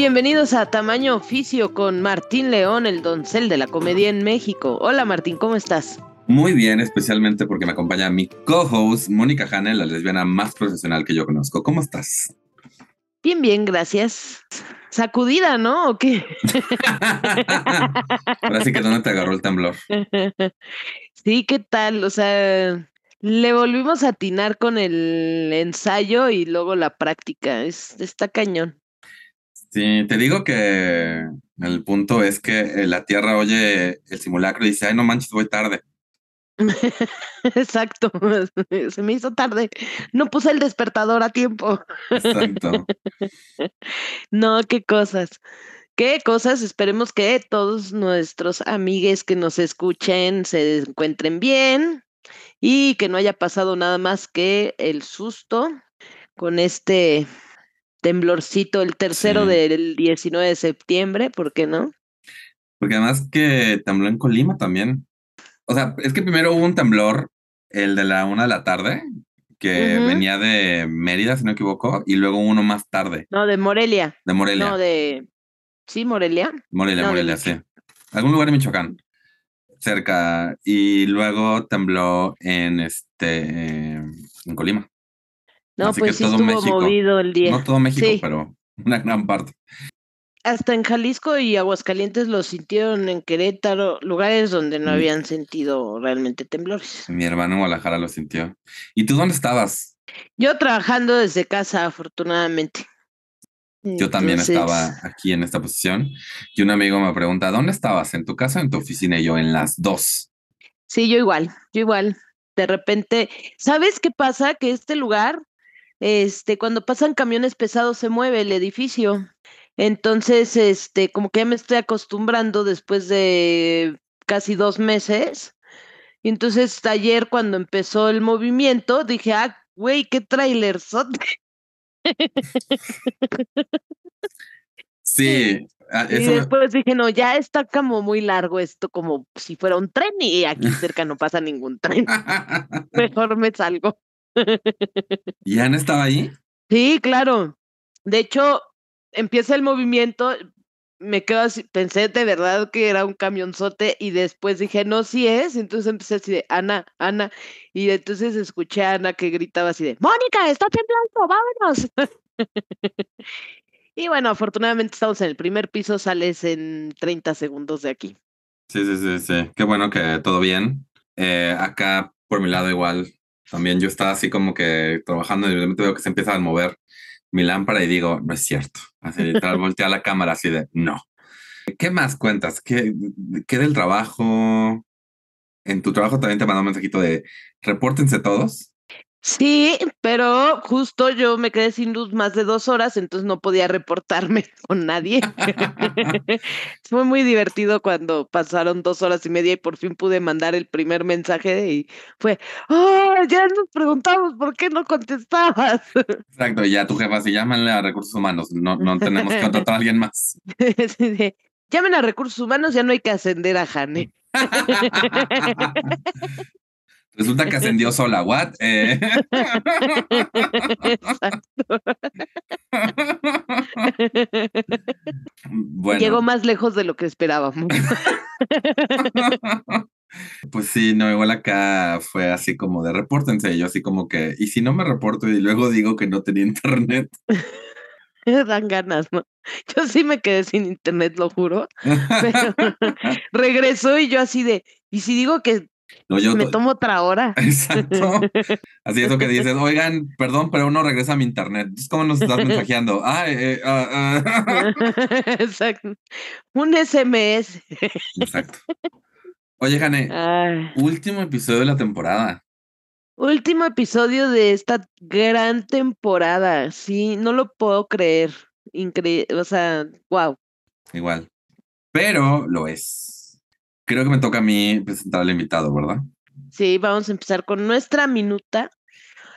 Bienvenidos a Tamaño Oficio con Martín León, el doncel de la comedia en México. Hola Martín, ¿cómo estás? Muy bien, especialmente porque me acompaña mi co-host, Mónica Hanel, la lesbiana más profesional que yo conozco. ¿Cómo estás? Bien, bien, gracias. Sacudida, ¿no? ¿O qué? Ahora sí que dónde te agarró el temblor. Sí, ¿qué tal? O sea, le volvimos a atinar con el ensayo y luego la práctica. Es, está cañón. Sí, te digo que el punto es que la Tierra oye el simulacro y dice, ay, no manches, voy tarde. Exacto, se me hizo tarde. No puse el despertador a tiempo. Exacto. No, qué cosas. Qué cosas. Esperemos que todos nuestros amigues que nos escuchen se encuentren bien y que no haya pasado nada más que el susto con este temblorcito, el tercero del 19 de septiembre, ¿por qué no? Porque además que tembló en Colima también. O sea, es que primero hubo un temblor, el de la una de la tarde, que venía de Mérida, si no me equivoco, y luego uno más tarde. No, de Morelia. De Morelia. No, de... Sí, Morelia. Morelia, Morelia, sí. Algún lugar de Michoacán, cerca. Y luego tembló en este, en Colima. No, pues sí estuvo movido el día. No todo México, pero una gran parte. Hasta en Jalisco y Aguascalientes lo sintieron en Querétaro, lugares donde no mm. habían sentido realmente temblores. Mi hermano en Guadalajara lo sintió. ¿Y tú dónde estabas? Yo trabajando desde casa, afortunadamente. Yo también estaba aquí en esta posición y un amigo me pregunta, ¿dónde estabas? ¿En tu casa o en tu oficina? Y yo, en las dos. Sí, yo igual, yo igual. De repente, ¿sabes qué pasa? Que este lugar este, cuando pasan camiones pesados se mueve el edificio. Entonces, este, como que ya me estoy acostumbrando después de casi dos meses. Y entonces ayer cuando empezó el movimiento, dije, ah, güey, qué trailer Sí. Ah, y después dije, no, ya está como muy largo esto, como si fuera un tren y aquí cerca no pasa ningún tren. Mejor me salgo. ¿Y Ana estaba ahí? Sí, claro. De hecho, empieza el movimiento, me quedo así, pensé de verdad que era un camionzote y después dije, no, sí es. Entonces empecé así de, Ana, Ana. Y entonces escuché a Ana que gritaba así de, Mónica, está temblando, vámonos. y bueno, afortunadamente estamos en el primer piso, sales en 30 segundos de aquí. Sí, sí, sí, sí. Qué bueno que todo bien. Eh, acá, por mi lado, igual, también yo estaba así como que trabajando y de repente veo que se empieza a mover mi lámpara y digo, no es cierto. Así literal, volteé a la cámara así de, no. ¿Qué más cuentas? ¿Qué, ¿Qué del trabajo? En tu trabajo también te mandó un mensajito de, repórtense todos. Sí, pero justo yo me quedé sin luz más de dos horas, entonces no podía reportarme con nadie. Fue muy divertido cuando pasaron dos horas y media y por fin pude mandar el primer mensaje y fue, oh, ya nos preguntamos por qué no contestabas. Exacto, ya tu jefa, si llámanle a recursos humanos, no, no tenemos que contratar a alguien más. Llamen a recursos humanos, ya no hay que ascender a Jane. Resulta que ascendió sola, ¿what? Eh. Llegó más lejos de lo que esperábamos. Pues sí, no, igual acá fue así como de repórtense, yo así como que, y si no me reporto y luego digo que no tenía internet. Dan ganas, ¿no? Yo sí me quedé sin internet, lo juro. Pero regresó y yo así de, y si digo que me tomo otra hora. Exacto. Así es lo que dices, oigan, perdón, pero uno regresa a mi internet. ¿Cómo nos estás mensajeando? Ah, eh, ah, ah. Exacto. Un SMS. Exacto. Oye, Jane, último episodio de la temporada. Último episodio de esta gran temporada. Sí, no lo puedo creer. Increíble. O sea, wow. Igual. Pero lo es creo que me toca a mí presentar al invitado, ¿verdad? Sí, vamos a empezar con nuestra minuta,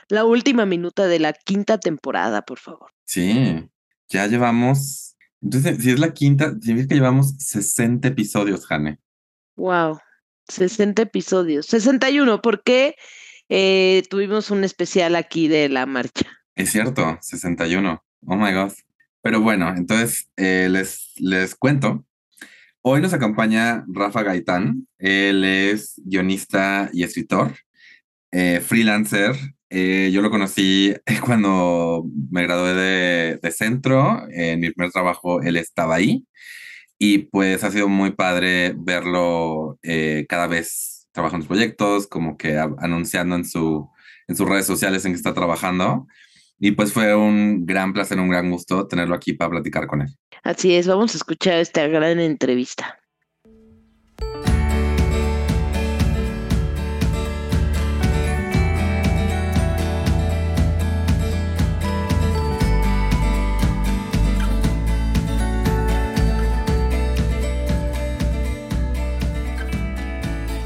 la última minuta de la quinta temporada, por favor. Sí, ya llevamos, entonces, si es la quinta, significa que llevamos 60 episodios, Jane. Wow, 60 episodios, 61, porque eh, tuvimos un especial aquí de la marcha. Es cierto, 61. Oh my God. Pero bueno, entonces eh, les, les cuento. Hoy nos acompaña Rafa Gaitán. Él es guionista y escritor, eh, freelancer. yo lo conocí cuando me gradué de, centro. En mi primer trabajo él estaba ahí. Y pues ha sido muy padre verlo cada vez trabajando en proyectos, como que anunciando en, su, en sus redes sociales en que está trabajando. Y pues fue un gran placer, un gran gusto tenerlo aquí para platicar con él. Así es, vamos a escuchar esta gran entrevista.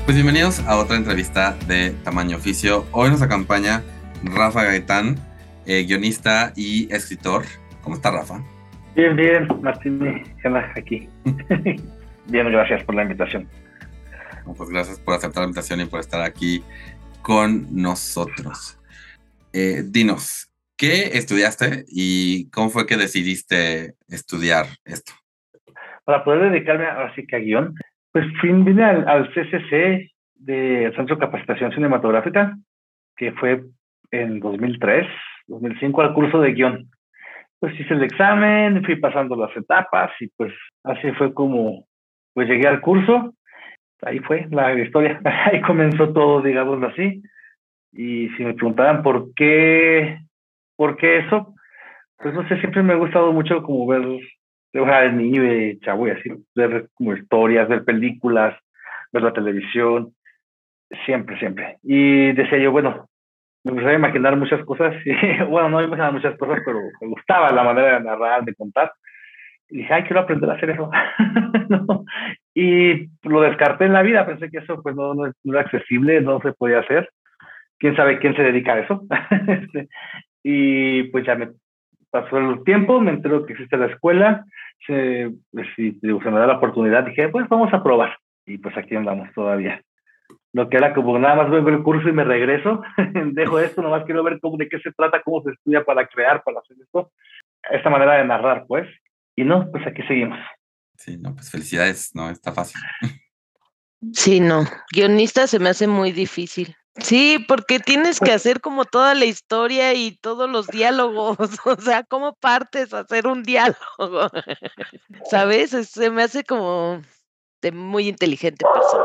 Pues bienvenidos a otra entrevista de Tamaño Oficio. Hoy nos acompaña Rafa Gaitán, eh, guionista y escritor. ¿Cómo está Rafa? Bien, bien, Martín, aquí. bien, gracias por la invitación. pues gracias por aceptar la invitación y por estar aquí con nosotros. Eh, dinos, ¿qué estudiaste y cómo fue que decidiste estudiar esto? Para poder dedicarme ahora sí que a guion, pues vine al, CCC de Centro de Capacitación Cinematográfica, que fue en 2003, 2005 al curso de guion. Pues hice el examen, fui pasando las etapas y pues así fue como pues llegué al curso. Ahí fue la historia, ahí comenzó todo, digámoslo así. Y si me preguntaban por qué, por qué eso, pues no sé, siempre me ha gustado mucho como ver de niño de chavo y así, ver como historias, ver películas, ver la televisión, siempre, siempre. Y decía yo, bueno, me gustaba imaginar muchas cosas, y, bueno, no imaginaba muchas cosas, pero me gustaba la manera de narrar, de contar. Y dije, ay, quiero aprender a hacer eso. Y lo descarté en la vida, pensé que eso pues no, no, era accesible, no se podía hacer. ¿Quién sabe quién se dedica a eso? Este, y pues ya me pasó el tiempo, me entero que existe la escuela, se, pues, se me da la oportunidad, dije, pues vamos a probar. Y pues aquí andamos todavía. Lo que era como nada más vengo el curso y me regreso, dejo esto, nomás quiero ver cómo, de qué se trata, cómo se estudia para crear, para hacer esto. Esta manera de narrar, pues. Y no, pues aquí seguimos. Sí, no, pues felicidades, no, está fácil. Sí, no, guionista se me hace muy difícil. Sí, porque tienes que pues hacer como toda la historia y todos los diálogos, o sea, ¿cómo partes a hacer un diálogo? ¿Sabes? Se me hace como de muy inteligente persona.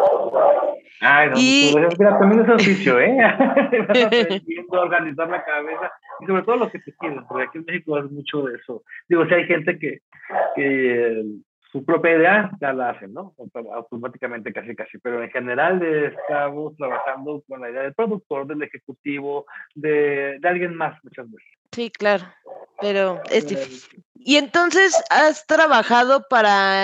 Ay, no, y... pues, también es oficio, ¿eh? Organizar la cabeza y sobre todo lo que te quieren, porque aquí en México hay mucho de eso. Digo, si hay gente que, que su propia idea ya la hacen, ¿no? Automáticamente casi casi, pero en general estamos trabajando con la idea del productor, del ejecutivo, de, de alguien más muchas veces. Sí, claro, pero es difícil. Y entonces has trabajado para,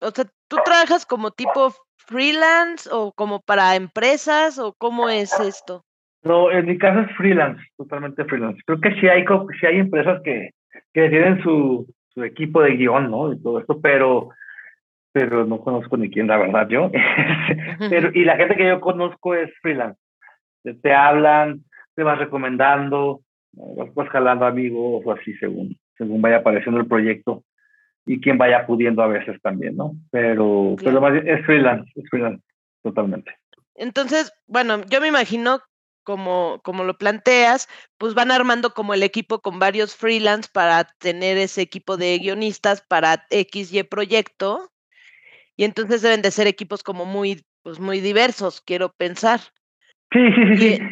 o sea, ¿tú trabajas como tipo freelance o como para empresas o cómo es esto? No, en mi caso es freelance, totalmente freelance. Creo que sí hay, sí hay empresas que, que tienen su, su equipo de guion, ¿no? Y todo esto, pero, pero no conozco ni quién, la verdad, yo. pero, y la gente que yo conozco es freelance. Te, hablan, te vas recomendando, vas, jalando amigos o así según, según vaya apareciendo el proyecto y quien vaya pudiendo a veces también, ¿no? Pero, pero más es freelance, es freelance, totalmente. Entonces, bueno, yo me imagino como, como lo planteas, pues van armando como el equipo con varios freelance para tener ese equipo de guionistas para XY proyecto. Y entonces deben de ser equipos como muy, pues muy diversos, quiero pensar. Sí, sí, sí, sí.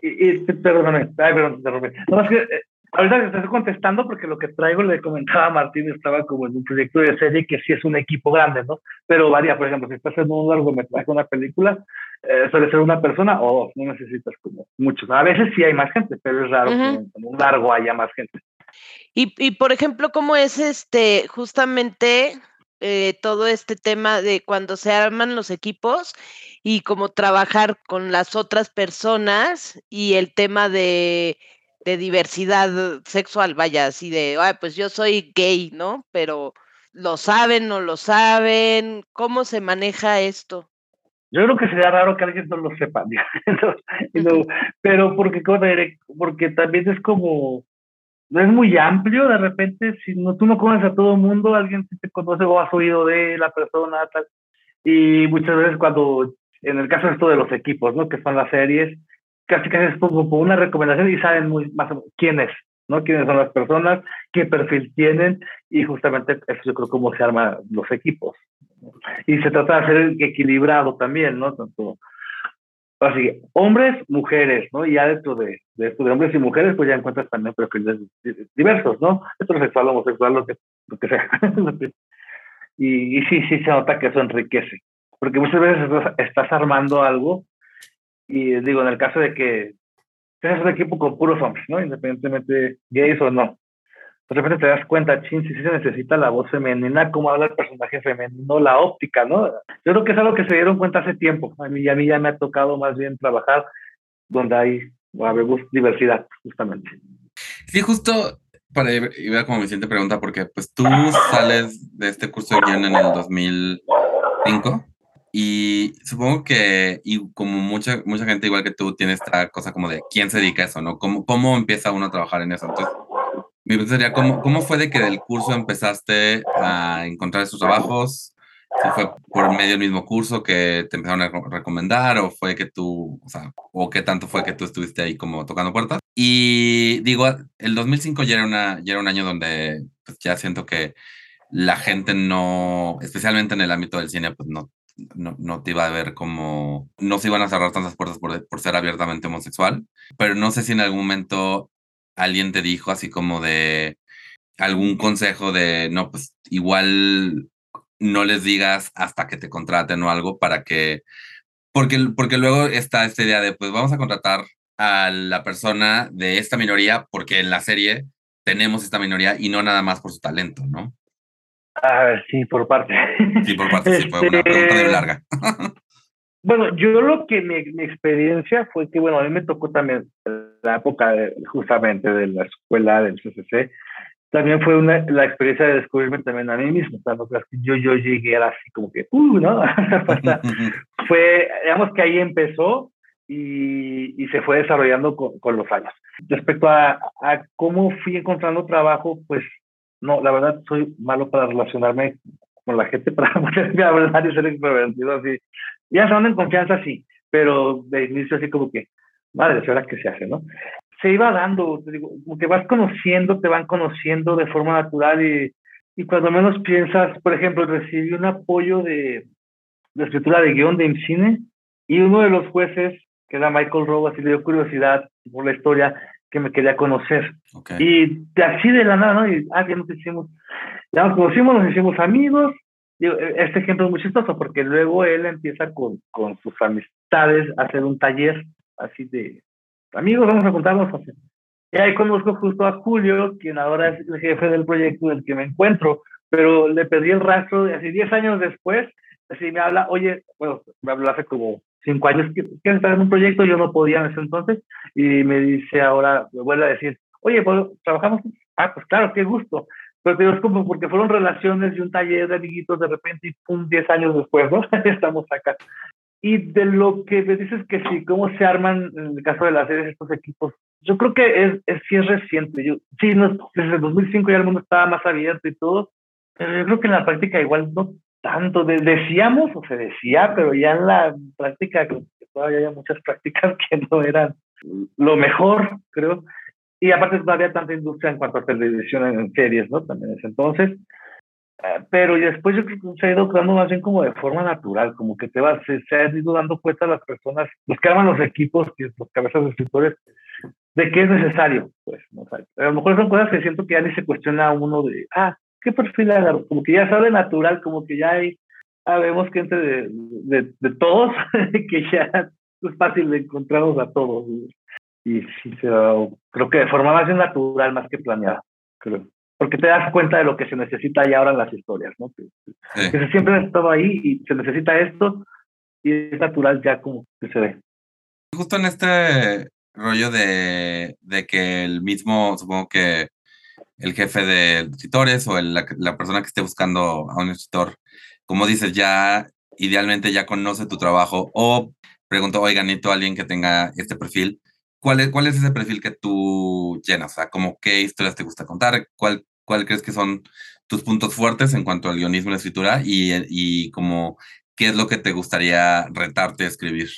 Y, perdóname, ay, perdón, No, es que eh, ahorita te estoy contestando porque lo que traigo le comentaba a Martín, estaba como en un proyecto de serie que sí es un equipo grande, ¿no? Pero varía, por ejemplo, si estás en un largometraje, una película, eh, suele ser una persona o dos, no necesitas como muchos. A veces sí hay más gente, pero es raro que en un largo haya más gente. Y, y por ejemplo, ¿cómo es este justamente eh, todo este tema de cuando se arman los equipos y cómo trabajar con las otras personas y el tema de, de diversidad sexual, vaya, así de, ay, pues yo soy gay, ¿no? Pero lo saben, no lo saben, ¿cómo se maneja esto? Yo creo que sería raro que alguien no lo sepa, pero porque, porque también es como, no es muy amplio, de repente, si no, tú no conoces a todo el mundo, alguien te conoce o has oído de la persona, tal, y muchas veces cuando, en el caso de esto de los equipos, ¿no? Que son las series, casi casi es como, una recomendación y saben muy más o menos quién es, ¿no? Quiénes son las personas, qué perfil tienen, y justamente eso yo creo cómo se arman los equipos. Y se trata de hacer equilibrado también, ¿no? Tanto, así, hombres, mujeres, ¿no? Y ya dentro de, de de hombres y mujeres, pues ya encuentras también perfiles diversos, ¿no? Heterosexual, homosexual, lo que, lo que sea. y, y sí, sí se nota que eso enriquece. Porque muchas veces estás, armando algo y digo, en el caso de que tienes un equipo con puros hombres, ¿no? Independientemente gays o no de repente te das cuenta, chin, si se necesita la voz femenina, cómo habla el personaje femenino, la óptica, ¿no? Yo creo que es algo que se dieron cuenta hace tiempo. A mí, a mí ya me ha tocado más bien trabajar donde hay diversidad, justamente. Sí, justo para ir, a como mi siguiente pregunta, porque pues tú sales de este curso de guion en el 2005 y supongo que, y como mucha, mucha gente igual que tú, tiene esta cosa como de quién se dedica a eso, ¿no? ¿Cómo, cómo empieza uno a trabajar en eso? Entonces, mi pregunta sería, ¿cómo, ¿cómo fue de que del curso empezaste a encontrar esos trabajos? ¿Fue por medio del mismo curso que te empezaron a recomendar o fue que tú, o sea, o qué tanto fue que tú estuviste ahí como tocando puertas? Y digo, el 2005 ya era, una, ya era un año donde pues, ya siento que la gente no, especialmente en el ámbito del cine, pues no, no, no, te iba a ver como, no se iban a cerrar tantas puertas por, por ser abiertamente homosexual, pero no sé si en algún momento alguien te dijo así como de algún consejo de, no, pues igual no les digas hasta que te contraten o algo para que, porque, porque luego está esta idea de, pues vamos a contratar a la persona de esta minoría porque en la serie tenemos esta minoría y no nada más por su talento, ¿no? Ah, sí, por parte. Sí, por parte, sí, fue una pregunta de este, larga. Bueno, yo lo que mi, mi, experiencia fue que, bueno, a mí me tocó también la época justamente de la escuela del CCC, también fue una, la experiencia de descubrirme también a mí mismo, o sea, no yo, yo llegué así como que, uh, ¿no? fue, digamos que ahí empezó y, y se fue desarrollando con, con, los años. Respecto a, a cómo fui encontrando trabajo, pues no, la verdad soy malo para relacionarme con la gente, para poderme hablar y ser extrovertido así ya se en confianza, sí, pero de inicio así como que, madre, ¿ahora qué se hace, no? Se iba dando, te digo, como que vas conociendo, te van conociendo de forma natural y, y cuando menos piensas, por ejemplo, recibí un apoyo de, de escritura de guion de cine y uno de los jueces, que era Michael Rowe, así le dio curiosidad por la historia que me quería conocer. Y de así de la nada, ¿no? Y, ah, ya nos hicimos, ya nos conocimos, nos hicimos amigos e, este ejemplo es muy chistoso porque luego él empieza con, con sus amistades a hacer un taller así de amigos, vamos a contarnos. Y ahí conozco justo a Julio, quien ahora es el jefe del proyecto del que me encuentro, pero le perdí el rastro de así 10 años después, así me habla, oye, bueno, me habló hace como 5 años, que estar en un proyecto? Yo no podía en ese entonces, y me dice ahora, me vuelve a decir, oye, ¿trabajamos? Ah, pues claro, qué gusto. Pero digo, es como porque fueron relaciones y un taller de amiguitos de repente y pum, 10 años después, ¿no? Estamos acá. Y de lo que me dices que sí, cómo se arman en el caso de las series estos equipos, yo creo que es, es sí es reciente. Yo, sí, no, desde el 2005 ya el mundo estaba más abierto y todo, pero yo creo que en la práctica igual no tanto. decíamos o se decía, pero ya en la práctica todavía hay muchas prácticas que no eran lo mejor, creo. Y aparte no había tanta industria en cuanto a televisión en series, ¿no? También es entonces. Eh, pero después yo creo que se ha ido dando más bien como de forma natural, como que te vas, se, se ha ido dando cuenta las personas, los que arman los equipos, que los cabezas de escritores, de qué es necesario, pues, ¿no? a lo mejor son cosas que siento que ya ni se cuestiona uno de, ah, ¿qué perfil agarro? Como que ya sabe natural, como que ya hay, sabemos gente de, de, de todos, que ya es fácil de encontrarnos a todos y sí se creo que de forma más natural, más que planeada, creo. porque te das cuenta de lo que se necesita ya ahora en las historias, ¿no? Que, siempre ha estado ahí y se necesita esto y es natural ya como que se ve. Justo en este rollo de, de que el mismo, supongo que el jefe de escritores o la, la, persona que esté buscando a un escritor, como dices, ya idealmente ya conoce tu trabajo o pregunto, oigan, necesito a alguien que tenga este perfil. ¿Cuál es, ¿Cuál es ese perfil que tú llenas? O sea, como qué historias te gusta contar, cuál, cuál crees que son tus puntos fuertes en cuanto al guionismo y la escritura y, y como qué es lo que te gustaría retarte a escribir.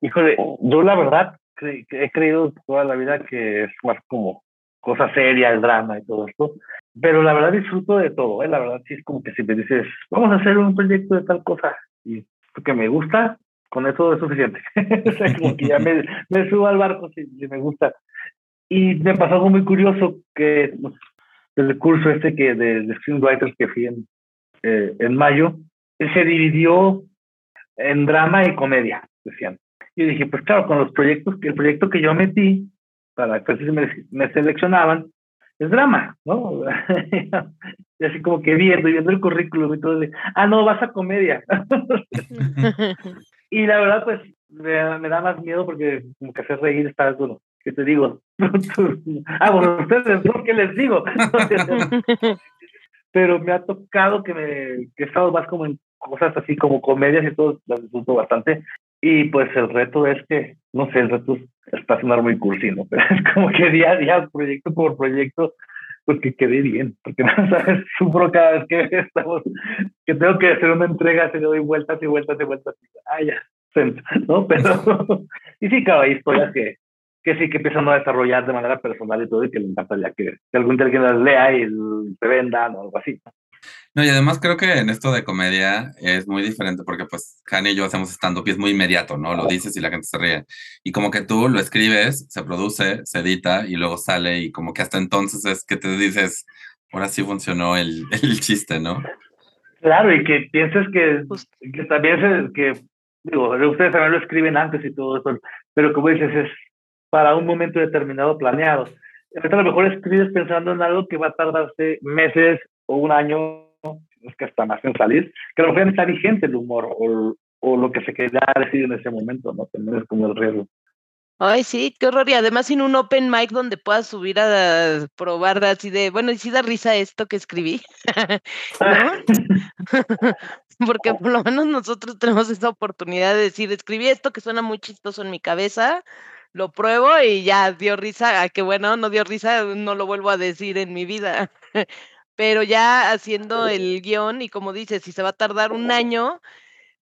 Híjole, yo la verdad he creído toda la vida que es más como cosa seria, el drama y todo esto, pero la verdad disfruto de todo, ¿eh? la verdad sí es como que si me dices, vamos a hacer un proyecto de tal cosa y que me gusta, con eso es suficiente. o sea, como que ya me, me, subo al barco si, me gusta. Y me pasó algo muy curioso que el curso este que de, de screenwriters que fui en, eh, en mayo, se dividió en drama y comedia, decían. Y dije, pues claro, con los proyectos, el proyecto que yo metí para que me, me seleccionaban, es drama, ¿no? y así como que viendo, viendo el currículum y todo, de, ah, no, vas a comedia. y la verdad, pues, me, da más miedo porque como que hacer reír está, bueno, ¿qué te digo? ah, bueno, ustedes, ¿no? ¿Qué les digo? Pero me ha tocado que me, que he estado más como en cosas así como comedias y todo, las disfruto bastante. Y pues el reto es que, no sé, el reto está sonar muy cursi, ¿no? Pero es como que día a día, proyecto por proyecto, pues que quede bien, porque no sabes, sufro cada vez que estamos, que tengo que hacer una entrega, se le doy vueltas y vueltas y vueltas, y, ah, ya, ¿no? Pero, y sí, claro, hay historias que, que sí que empiezan a desarrollar de manera personal y todo, y que le encantaría que, que algún día alguien las lea y se vendan o algo así. No, y además creo que en esto de comedia es muy diferente porque pues Hani y yo hacemos stand-up y es muy inmediato, ¿no? Lo dices y la gente se ríe. Y como que tú lo escribes, se produce, se edita y luego sale y como que hasta entonces es que te dices, ahora sí funcionó el, el chiste, ¿no? Claro, y que pienses que, que también es que, digo, ustedes también lo escriben antes y todo eso, pero como dices, es para un momento determinado planeado. A lo mejor escribes pensando en algo que va a tardarse meses o un año es que hasta más en salir, que a lo mejor está vigente el humor o, o lo que se quería decir en ese momento, ¿no? También es como el riesgo. Ay, sí, qué horror. Y además sin un open mic donde puedas subir a probar así de, bueno, y si da risa esto que escribí, Porque por lo menos nosotros tenemos esa oportunidad de decir, escribí esto que suena muy chistoso en mi cabeza, lo pruebo y ya dio risa, ah, qué bueno, no dio risa, no lo vuelvo a decir en mi vida. pero ya haciendo el guion y como dices, si se va a tardar un año,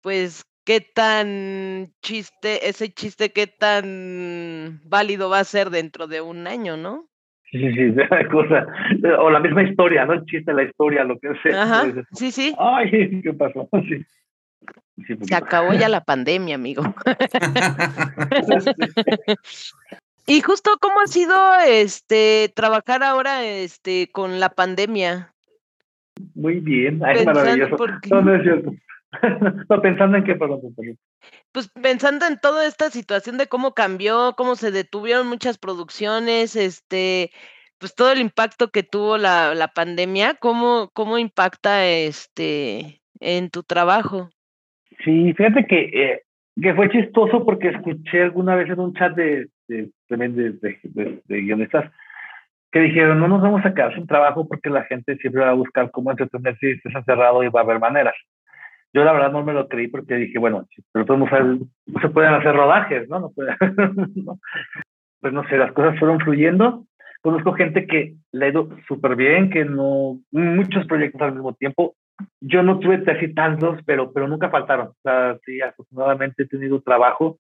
pues qué tan chiste, ese chiste, qué tan válido va a ser dentro de un año, ¿no? Sí, sí, sí, cosa. O la misma historia, ¿no? El chiste, la historia, lo que sea. Ajá, sí, sí. Ay, ¿qué pasó? Sí. Se acabó ya la pandemia, amigo. Y justo cómo ha sido este trabajar ahora este con la pandemia. Muy bien, Ay, maravilloso. No, no es cierto. no, pensando en qué, perdón, Pues pensando en toda esta situación de cómo cambió, cómo se detuvieron muchas producciones, este, pues todo el impacto que tuvo la, la pandemia, ¿cómo, cómo impacta este en tu trabajo? Sí, fíjate que, eh, que fue chistoso porque escuché alguna vez en un chat de, también de, guionistas que dijeron, no nos vamos a quedar sin trabajo porque la gente siempre va a buscar cómo entretenerse y estés encerrado y va a haber maneras. Yo la verdad no me lo creí porque dije, bueno, pero todos no se pueden hacer rodajes, ¿no? no, puede, Pues no sé, las cosas fueron fluyendo. Conozco gente que le ha ido súper bien, que no, muchos proyectos al mismo tiempo. Yo no tuve casi tantos, pero, pero nunca faltaron. O sea, sí, afortunadamente he tenido trabajo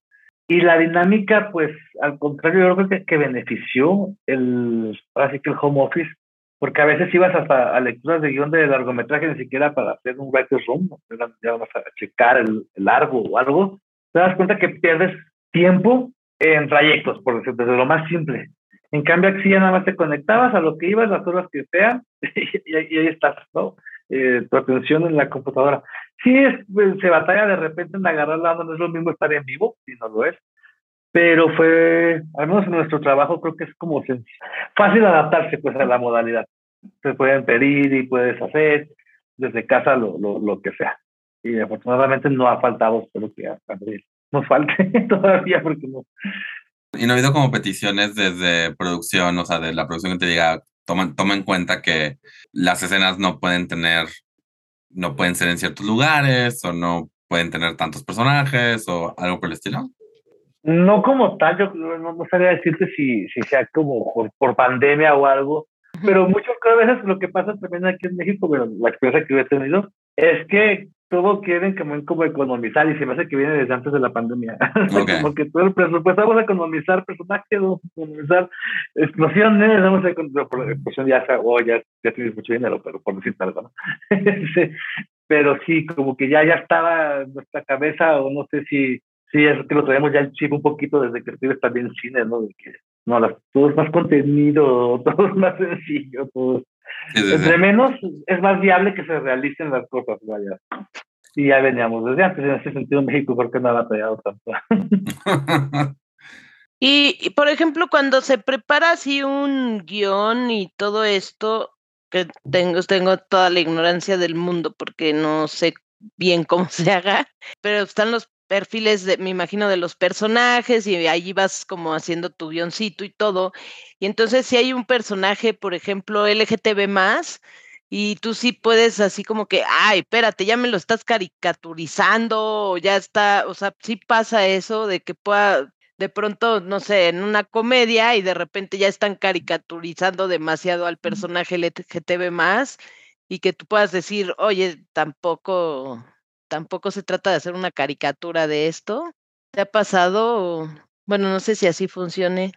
y la dinámica, pues, al contrario, yo creo que, que benefició el, así el home office, porque a veces ibas hasta a lecturas de guion de largometraje ni siquiera para hacer un writer's room, ya vas a checar el, largo o algo, te das cuenta que pierdes tiempo en trayectos, por decirlo, desde lo más simple. En cambio, aquí ya nada más te conectabas a lo que ibas, las horas que sean, y, ahí estás, ¿no? Eh, tu atención en la computadora sí es, pues, se batalla de repente en agarrar la no es lo mismo estar en vivo, si no lo es, pero fue, al menos en nuestro trabajo creo que es como fácil adaptarse pues a la modalidad. se pueden pedir y puedes hacer desde casa lo, lo, lo que sea. Y afortunadamente no ha faltado, espero que hasta abril nos falte todavía porque no. Y no ha habido como peticiones desde producción, o sea, de la producción que te diga, toma, toma en cuenta que las escenas no pueden tener, no pueden ser en ciertos lugares o no pueden tener tantos personajes o algo por el estilo. No como tal, yo no, no sabría decirte si, si sea como por, por pandemia o algo, pero muchas veces lo que pasa también aquí en México, bueno, la experiencia que yo he tenido, es que todo quieren como, como economizar y se me hace que viene desde antes de la pandemia. como que todo el presupuesto, vamos a economizar personajes, vamos a economizar explosiones, vamos a economizar, explosión ya, oh, ya, ya tienes mucho dinero, pero por decir algo, ¿no? pero sí, como que ya, ya estaba en nuestra cabeza, o no sé si, si es que lo traemos ya el chip un poquito desde que escribes también cine, ¿no? De que no, las, todo es más contenido, todo es más sencillo, todo Entre menos es más viable que se realicen las cosas, vaya. Y ya veníamos desde antes, en ese sentido México porque no ha batallado tanto. y, por ejemplo, cuando se prepara así un guion y todo esto, que tengo, tengo toda la ignorancia del mundo porque no sé bien cómo se haga, pero están los perfiles, de, me imagino, de los personajes y ahí vas como haciendo tu guioncito y todo. Y entonces si hay un personaje, por ejemplo, LGTB más, y tú sí puedes así como que, ay, espérate, ya me lo estás caricaturizando, o ya está, o sea, sí pasa eso de que pueda, de pronto, no sé, en una comedia y de repente ya están caricaturizando demasiado al personaje LGTB más y que tú puedas decir, oye, tampoco, tampoco se trata de hacer una caricatura de esto. ¿Te ha pasado? Bueno, no sé si así funcione.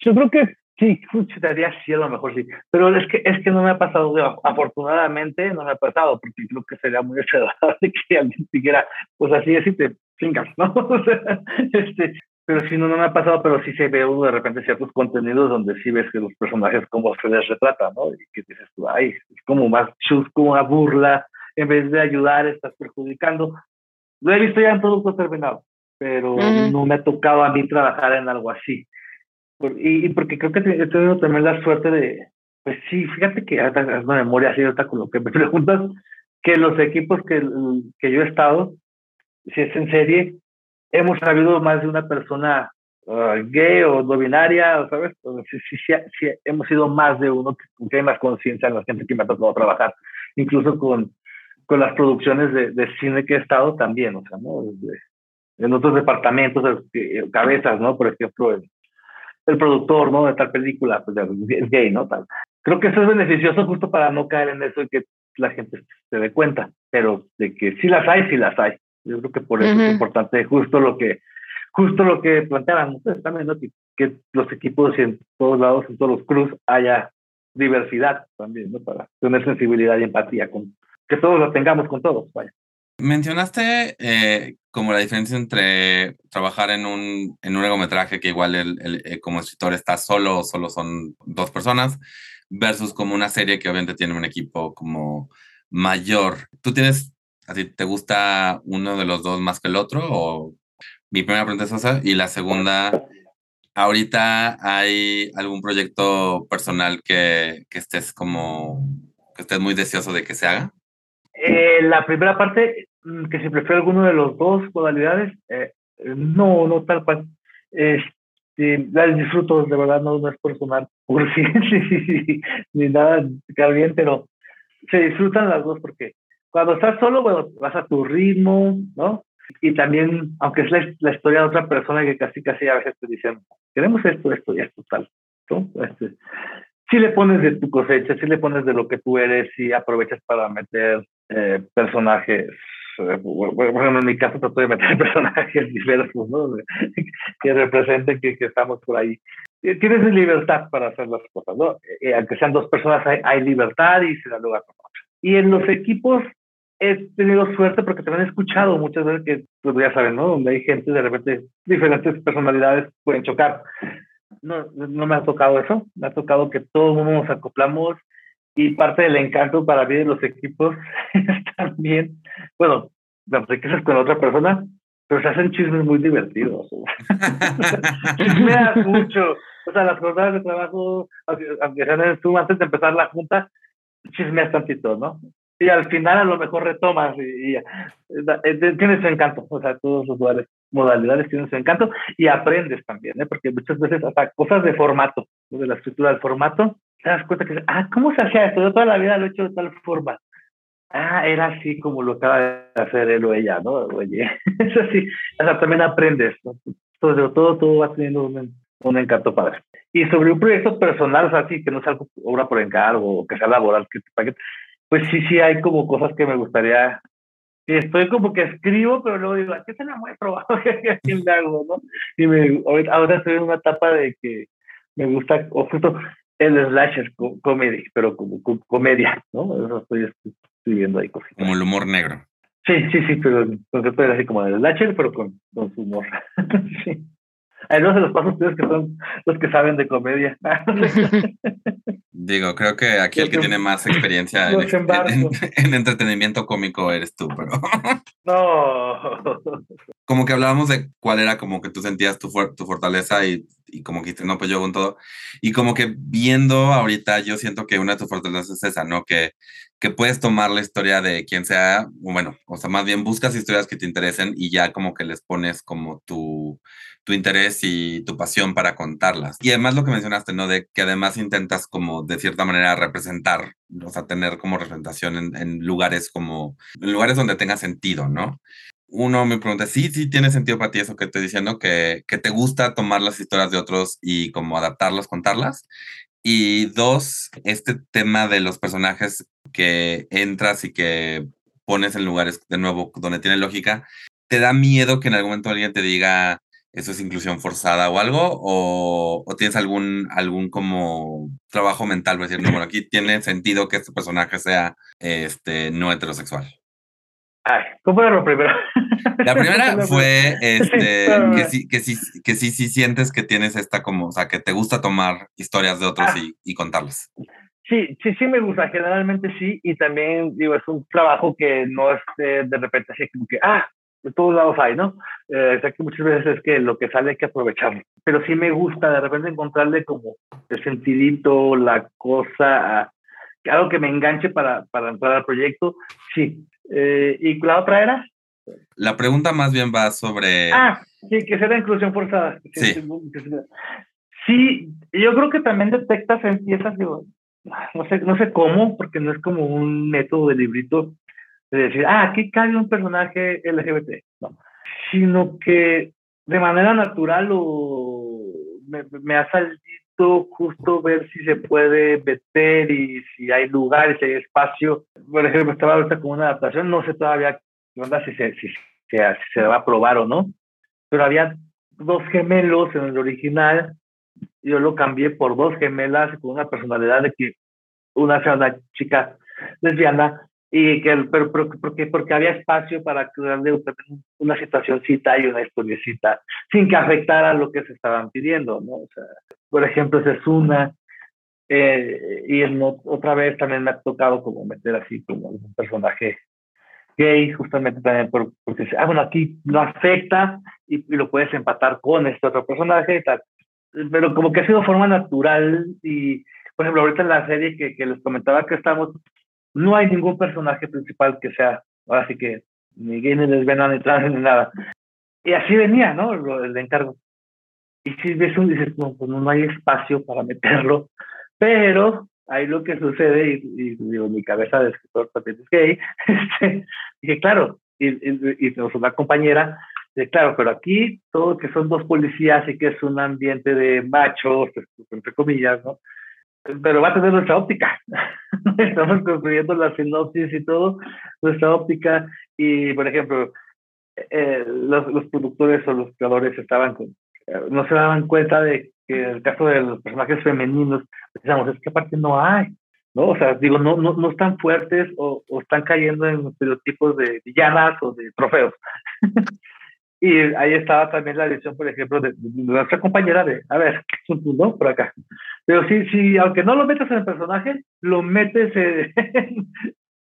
Yo creo que sí, funcionaría sí, a lo mejor sí. Pero es que, es que no me ha pasado, afortunadamente no me ha pasado, porque creo que sería muy desagradable que alguien dijera, pues así es y te chingas, ¿no? este, pero sí, no, no me ha pasado, pero sí se ve de repente ciertos contenidos donde sí ves que los personajes como se les retrata, ¿no? Y que dices tú, ay, es como más chusco, una burla, en vez de ayudar, estás perjudicando. Lo he visto ya en productos terminados, pero no me ha tocado a mí trabajar en algo así. y, porque creo que he tenido también la suerte de, pues sí, fíjate que es una memoria así, ahorita con lo que me preguntas, que los equipos que, que yo he estado, si es en serie, hemos sabido más de una persona uh, gay o no binaria, ¿sabes? Sí, sí, sí, hemos sido más de uno que, que hay más conciencia en la gente que me ha tocado trabajar, incluso con con las producciones de, de, cine que he estado también, o sea, ¿no? en otros departamentos, eh, cabezas, ¿no? Por ejemplo, el, el, productor, ¿no? De tal película, pues es gay, ¿no? Tal. Creo que eso es beneficioso justo para no caer en eso y que la gente se dé cuenta, pero de que sí las hay, sí las hay. Yo creo que por eso es importante justo lo que justo lo que planteaban ustedes también, ¿no? Que, que, los equipos y en todos lados, en todos los cruz, haya diversidad también, ¿no? Para tener sensibilidad y empatía con, que todos lo tengamos con todos. Vaya. Mencionaste eh, como la diferencia entre trabajar en un, en un largometraje que igual el, eh, como escritor está solo, solo son dos personas, versus como una serie que obviamente tiene un equipo como mayor. ¿Tú tienes, a ti te gusta uno de los dos más que el otro? O mi primera pregunta es esa. Y la segunda, ¿ahorita hay algún proyecto personal que, que estés como, que estés muy deseoso de que se haga? Eh, la primera parte, mm, que si prefiero alguno de los dos modalidades, eh, no, no tal cual. Este, las disfruto, de verdad, no, no es por sonar sí, ni nada, bien, pero se disfrutan las dos porque cuando estás solo, bueno, vas a tu ritmo, ¿no? Y también, aunque es la, historia de otra persona que casi, casi a veces te dicen, queremos esto, esto y esto, tal, ¿no? Este, si le pones de tu cosecha, si le pones de lo que tú eres y aprovechas para meter eh, personajes, eh, bueno, en mi caso trato de meter personajes diversos, ¿no? que representen que, que, estamos por ahí. Tienes libertad para hacer las cosas, ¿no? Eh, aunque sean dos personas, hay, hay, libertad y se da lugar a otra. Y en los equipos he tenido suerte porque también he escuchado muchas veces que, pues ya saben, ¿no? Donde hay gente, de repente, diferentes personalidades pueden chocar. No, no me ha tocado eso, me ha tocado que todo el mundo nos acoplamos y parte del encanto para mí de los equipos también, bueno, te quedas con otra persona, pero se hacen chismes muy divertidos. Chismeas mucho. O sea, las jornadas de trabajo, aunque sean en Zoom, antes de empezar la junta, chismeas tantito, ¿no? Y al final a lo mejor retomas y, y, tiene su encanto, o sea, todos los modalidades tienen su encanto y aprendes también, ¿eh? porque muchas veces hasta cosas de formato, de la escritura del formato, te das cuenta que, ah, ¿cómo se hacía esto? Yo toda la vida lo he hecho de tal forma. Ah, era así como lo acaba de hacer él o ella, ¿no? Oye, es así, o sea, también aprendes, ¿no? Todo, todo, todo va teniendo un, un encanto padre. Y sobre un proyecto personal, o sea, sí, que no sea obra por encargo o que sea laboral, pues sí, sí hay como cosas que me gustaría estoy como que escribo, pero luego digo, ¿qué se la muestro? ¿Qué le hago? ¿no? Y me, ahora estoy en una etapa de que me gusta, o justo el slasher comedy, pero como, comedia, ¿no? Eso estoy escribiendo ahí cositas. Como el humor negro. Sí, sí, sí, pero concepto era así como el slasher, pero con, con su humor. sí. Ahí no se los paso a ustedes que son los que saben de comedia. Digo, creo que aquí el que tiene más experiencia en, entretenimiento cómico eres tú, pero... No. Como que hablábamos de cuál era como que tú sentías tu, tu fortaleza y, y como que no, pues yo con todo. Y como que viendo ahorita, yo siento que una de tus fortalezas es esa, ¿no? Que, que puedes tomar la historia de quien sea, bueno, o sea, más bien buscas historias que te interesen y ya como que les pones como tu tu interés y tu pasión para contarlas. Y además lo que mencionaste, ¿no? De que además intentas como de cierta manera representar, o sea, tener como representación en, lugares como, en lugares donde tenga sentido, ¿no? Uno me pregunta, sí, sí tiene sentido para ti eso que estoy diciendo, que, que te gusta tomar las historias de otros y como adaptarlas, contarlas. Y dos, este tema de los personajes que entras y que pones en lugares de nuevo donde tiene lógica, ¿te da miedo que en algún momento alguien te diga, eso es inclusión forzada o algo? ¿O, tienes algún, algún como trabajo mental para decir, no, bueno, aquí tiene sentido que este personaje sea este, no heterosexual? Ay, ¿cómo era lo primero? La primera fue este, que, sí, que, sí, que sí, sí sientes que tienes esta como, o sea, que te gusta tomar historias de otros ah. y, y contarlas. Sí, sí, sí me gusta, generalmente sí, y también digo, es un trabajo que no es de repente así como que, ah, de todos lados hay, ¿no? Eh, que muchas veces es que lo que sale hay que aprovecharlo. Pero sí me gusta de repente encontrarle como el sentidito, la cosa, algo que me enganche para, para entrar al proyecto, sí. Eh, ¿Y la otra era? La pregunta más bien va sobre... Ah, sí, que sea la inclusión forzada. Sí. Sí, yo creo que también detectas en piezas, digo, no sé, no sé cómo, porque no es como un método de librito, de decir, ah, aquí cae un personaje LGBT, no, sino que de manera natural o me, ha salido justo ver si se puede meter y si hay lugares, si hay espacio. Por ejemplo, estaba ahorita con una adaptación, no sé todavía si se, si, si se va a probar o no, pero había dos gemelos en el original, yo lo cambié por dos gemelas con una personalidad de que una sea una chica lesbiana y que pero, pero porque porque había espacio para darle una situacióncita y una historiecita sin que afectara lo que se estaban pidiendo no o sea, por ejemplo esa es una eh, y otra vez también me ha tocado como meter así como un personaje gay justamente también por, porque ah bueno aquí no afecta y, lo puedes empatar con este otro personaje y tal pero como que ha sido forma natural y por ejemplo ahorita en la serie que, que les comentaba que estamos no hay ningún personaje principal que sea, ahora sí que ni gay, ni lesbiana, ni trans, ni nada. Y así venía, ¿no? El encargo. Y si ves un, dices, no, pues no hay espacio para meterlo, pero ahí lo que sucede, y, digo, mi cabeza de escritor también es gay, este, dije, claro, y, y, y una compañera, de claro, pero aquí todo que son dos policías y que es un ambiente de machos, entre comillas, ¿no? pero va a tener nuestra óptica. Estamos construyendo la sinopsis y todo, nuestra óptica. Y, por ejemplo, eh, los, los, productores o los creadores estaban eh, no se daban cuenta de que el caso de los personajes femeninos, pensamos, es que aparte no hay, ¿no? O sea, digo, no, no, no están fuertes o, o están cayendo en estereotipos de villanas o de trofeos. Y ahí estaba también la edición, por ejemplo, de, nuestra compañera de, a ver, un punto por acá. Pero sí, sí, aunque no lo metes en el personaje, lo metes en,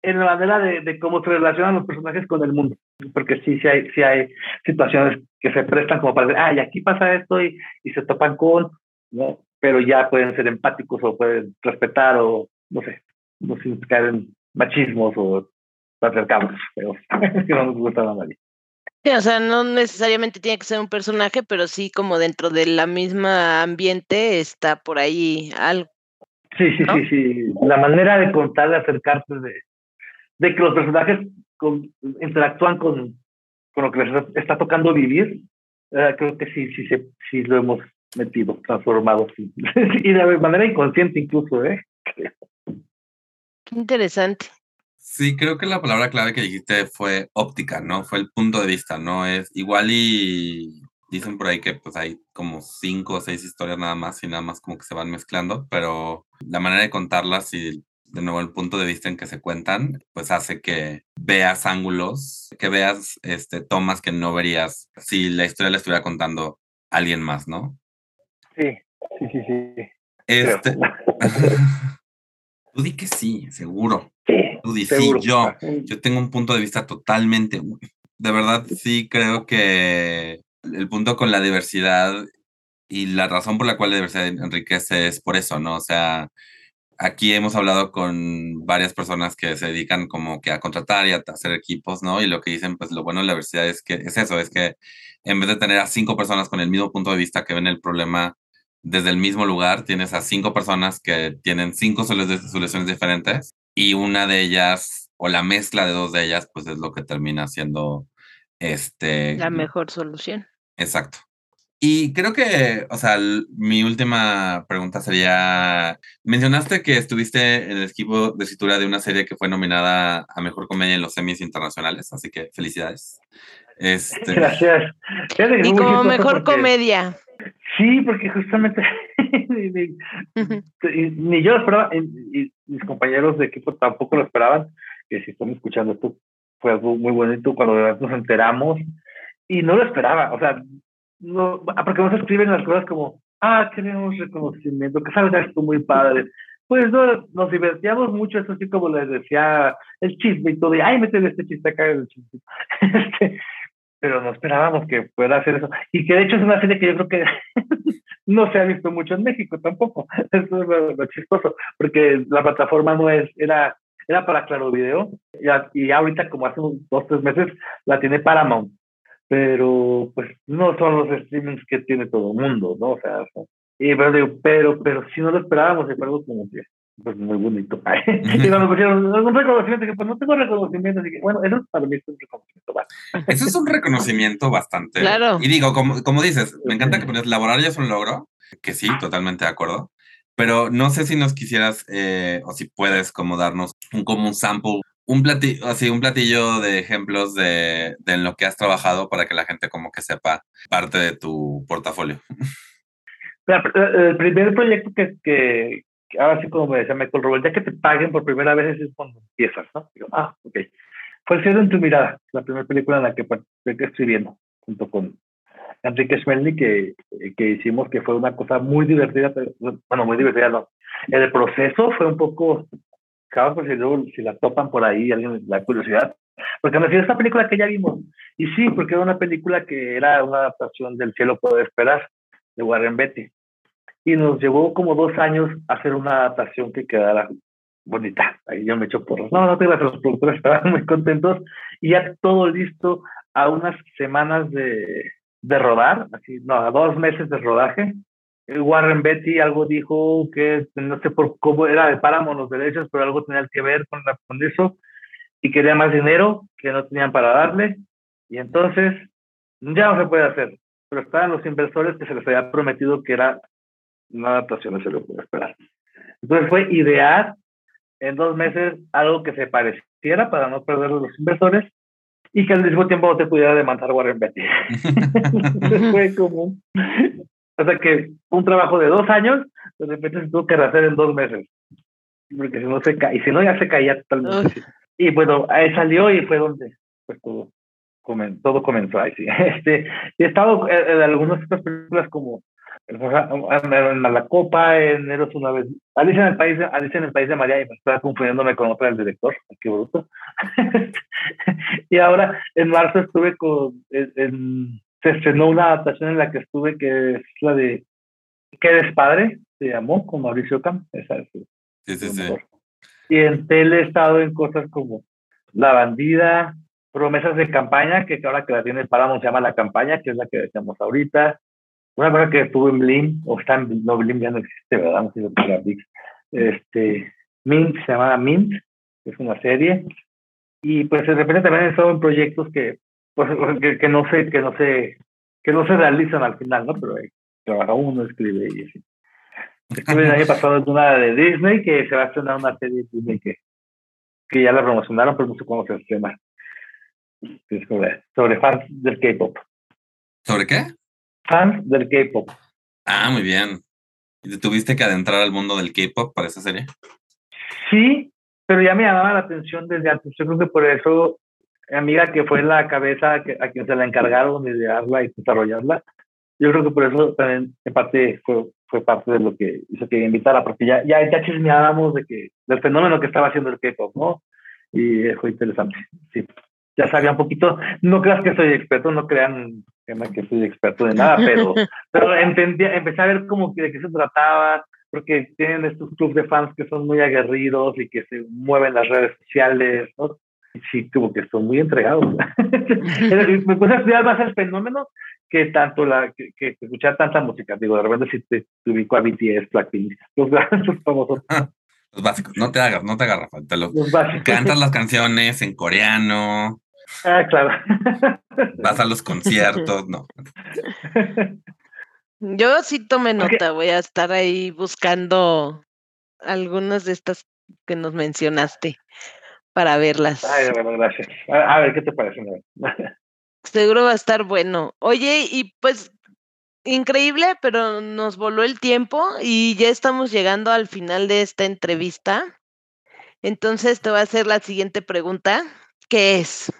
la manera de, de, cómo se relacionan los personajes con el mundo. Porque sí, sí hay, sí hay situaciones que se prestan como para decir, ah, y aquí pasa esto y, y se topan con, ¿no? pero ya pueden ser empáticos o pueden respetar o no sé, no sin caer en machismos o patriarcados, pero que no nos gusta a nadie. Sí, o sea, no necesariamente tiene que ser un personaje, pero sí como dentro de la misma ambiente está por ahí algo. Sí, sí, sí, sí. La manera de contar, de acercarse, de, de que los personajes interactúan con, con lo que les está tocando vivir, eh, creo que sí, sí, sí, sí lo hemos metido, transformado, y de manera inconsciente incluso, ¿eh? Qué interesante. Sí, creo que la palabra clave que dijiste fue óptica, ¿no? Fue el punto de vista, ¿no? Es igual y dicen por ahí que pues hay como cinco o seis historias nada más y nada más como que se van mezclando, pero la manera de contarlas y de nuevo el punto de vista en que se cuentan, pues hace que veas ángulos, que veas este, tomas que no verías si la historia la estuviera contando alguien más, ¿no? Sí, sí, sí, sí. Este... Tú di que sí, seguro. Sí, Tú di sí, yo. Yo tengo un punto de vista totalmente. De verdad, sí creo que el punto con la diversidad y la razón por la cual la diversidad enriquece es por eso, ¿no? O sea, aquí hemos hablado con varias personas que se dedican como que a contratar y a hacer equipos, ¿no? Y lo que dicen, pues lo bueno de la diversidad es que es eso, es que en vez de tener a cinco personas con el mismo punto de vista que ven el problema desde el mismo lugar, tienes a cinco personas que tienen cinco soluciones diferentes y una de ellas o la mezcla de dos de ellas, pues es lo que termina siendo este... La mejor solución. Exacto. Y creo que, o sea, mi última pregunta sería, mencionaste que estuviste en el equipo de escritura de una serie que fue nominada a Mejor Comedia en los semis internacionales, así que felicidades. Este... Gracias. Y como Mejor Comedia. Sí, porque justamente ni, yo lo esperaba, y, mis compañeros de equipo tampoco lo esperaban, que si están escuchando esto fue algo muy bonito cuando nos enteramos y no lo esperaba, o sea, no, porque nos escriben las cosas como, ah, queremos reconocimiento, que salga esto muy padre. Pues no, nos divertíamos mucho, eso sí como les decía, el chisme y todo, y ay, meten este chiste acá el chisme. Este, pero no esperábamos que pueda hacer eso. Y que de hecho es una serie que yo creo que no se ha visto mucho en México tampoco. Eso es lo, chistoso, porque la plataforma no es, era, era para Claro Video, y, y ahorita como hace unos dos, tres meses la tiene Paramount, pero pues no son los streamings que tiene todo el mundo, ¿no? O sea, y, pero, digo, pero, pero si no lo esperábamos, es algo como que pues muy bonito. y cuando pusieron un reconocimiento, que pues no tengo reconocimiento, así que bueno, eso para mí es un reconocimiento bastante. Eso es un reconocimiento bastante. Claro. Y digo, como, como dices, me encanta que pones laborar ya es un logro, que sí, totalmente de acuerdo. Pero no sé si nos quisieras, eh, o si puedes como darnos un, como un sample, un platillo, así, un platillo de ejemplos de, de en lo que has trabajado para que la gente como que sepa parte de tu portafolio. El primer proyecto que, que, ahora sí como me decía Michael Robert, ya que te paguen por primera vez es cuando empiezas, ¿no? ah, ok. Fue el cielo en tu mirada, la primera película en la que estoy viendo, junto con Enrique Schmelny, que, que hicimos, que fue una cosa muy divertida, bueno, muy divertida, no. El proceso fue un poco, claro, pues si, luego, si la topan por ahí, alguien la curiosidad, porque me decía esta película que ya vimos, y sí, porque era una película que era una adaptación del cielo puede esperar, de Warren Beatty. Y nos llevó como dos años hacer una adaptación que quedara bonita. Ahí yo me echo por No, no te las los productores estaban muy contentos. Y ya todo listo a unas semanas de, de rodar, así, no, a dos meses de rodaje. Warren Betty algo dijo que no sé por cómo era de páramo los derechos, pero algo tenía que ver con, la, con eso y quería más dinero que no tenían para darle. Y entonces ya no se puede hacer. Pero estaban los inversores que se les había prometido que era una adaptación no se lo puede esperar. Entonces fue idear en dos meses algo que se pareciera para no perder a los inversores y que al mismo tiempo no te pudiera demandar Warren Betty. fue como, o sea que un trabajo de dos años, de repente se tuvo que hacer en dos meses, porque si no se cae, y si no ya se caía totalmente. Y bueno, ahí salió y fue donde pues todo, todo comenzó ahí, sí. Este, y he estado en, algunas otras películas como en la copa, en Eros una vez. Alicia en el país, Alicia en el país de María y me estaba confundiéndome con otra del director, qué bruto. y ahora en marzo estuve con, en, se estrenó una adaptación en la que estuve que es la de ¿Qué eres padre? se llamó, con Mauricio Cam. Esa es sí, sí, sí. Y en tele he estado en cosas como La Bandida, Promesas de Campaña, que ahora que la tiene Paramount se llama La Campaña, que es la que decíamos ahorita. Una cosa que estuvo en Blim, o está en no, Blim ya no existe, ¿verdad? No sé si Este, Mint, se llamaba Mint, es una serie. Y pues de repente también he estado en proyectos que, pues, que, no sé, que no sé, que no se realizan al final, ¿no? Pero trabaja uno, escribe y así. Estuve el año pasado en una de Disney que se va a estrenar una serie de Disney que, que ya la promocionaron, pero no sé cómo se estrena. Sobre, sobre fans del K-pop. ¿Sobre qué? Fans del K-pop. Ah, muy bien. ¿Y te tuviste que adentrar al mundo del K-pop para esa serie? Sí, pero ya me llamaba la atención desde antes. Yo creo que por eso, amiga que fue la cabeza a, quien se la encargaron de idearla y desarrollarla, yo creo que por eso también en parte fue, fue parte de lo que hizo que invitara, porque ya, ya, ya chismeábamos de que, del fenómeno que estaba haciendo el K-pop, ¿no? Y fue interesante, sí. Ya sabía un poquito, no creas que soy experto, no crean que soy experto de nada, pero, pero entendía, empecé a ver como que de qué se trataba, porque tienen estos clubes de fans que son muy aguerridos y que se mueven las redes sociales, ¿no? Sí, como que son muy entregados. me puse a estudiar más el fenómeno que tanto la, que, que escuchar tanta música. Digo, de repente si te, te ubico a BTS, Blackpink, los, los famosos. Los básicos, no te hagas, no te agarras, te los, cantas las canciones en coreano. Ah, claro. Vas a los conciertos, no. Yo sí tomé nota, voy a estar ahí buscando algunas de estas que nos mencionaste para verlas. Ay, bueno, gracias. A, ver, ¿qué te parece? Seguro va a estar bueno. Oye, y pues increíble, pero nos voló el tiempo y ya estamos llegando al final de esta entrevista. Entonces te voy a hacer la siguiente pregunta, que es,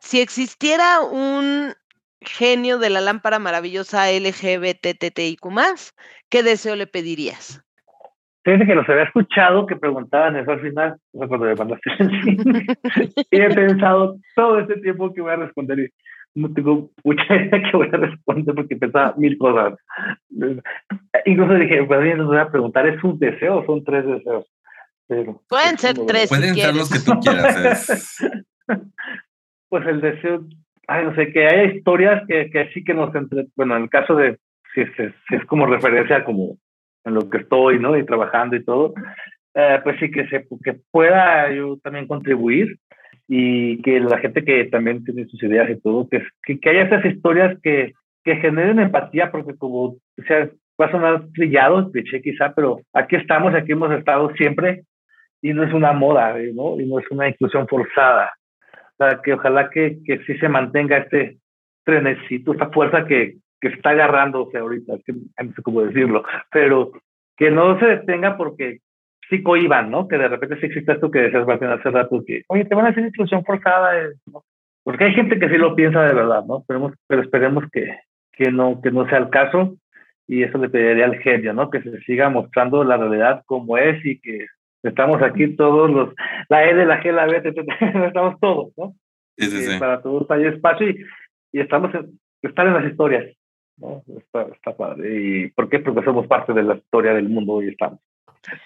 si existiera un genio de la lámpara maravillosa LGBTTIQ+, ¿qué deseo le pedirías? Fíjate que los había escuchado que preguntaban eso al final, no cuando me mandaste y he pensado todo este tiempo que voy a responder y no tengo mucha idea que voy a responder porque pensaba mil cosas. Incluso dije, pues les voy a preguntar, ¿es un deseo o son tres deseos? Pero, Pueden ser tres. Pueden ser los que tú quieras. pues el deseo ay, no sé, que hay historias que, que sí que nos entre, bueno, en el caso de si es, si es como referencia como en lo que estoy, ¿no? Y trabajando y todo, eh, pues sí que se que pueda yo también contribuir y que la gente que también tiene sus ideas y todo, que, que, que haya esas historias que, que generen empatía, porque como, o sea, va a sonar trillado, cliché quizá, pero aquí estamos, aquí hemos estado siempre y no es una moda, ¿no? Y no es una inclusión forzada sea, que ojalá que, que sí se mantenga este trenecito, esta fuerza que, que está agarrándose ahorita, que no sé cómo decirlo, pero que no se detenga porque sí cohiban, ¿no? Que de repente sí existe esto que decías, Martín, hace rato, que, oye, te van a hacer inclusión forzada, eh, ¿no? Porque hay gente que sí lo piensa de verdad, ¿no? Esperemos, pero esperemos que, que, no, que no sea el caso y eso le pediría al genio, ¿no? Que se siga mostrando la realidad como es y que Estamos aquí todos los, la E de la G, la B, estamos todos, ¿no? Sí, sí, sí. Para todos hay espacio y, y estamos en, estar en las historias, ¿no? Está, está padre. ¿Y por qué? Porque somos parte de la historia del mundo y estamos.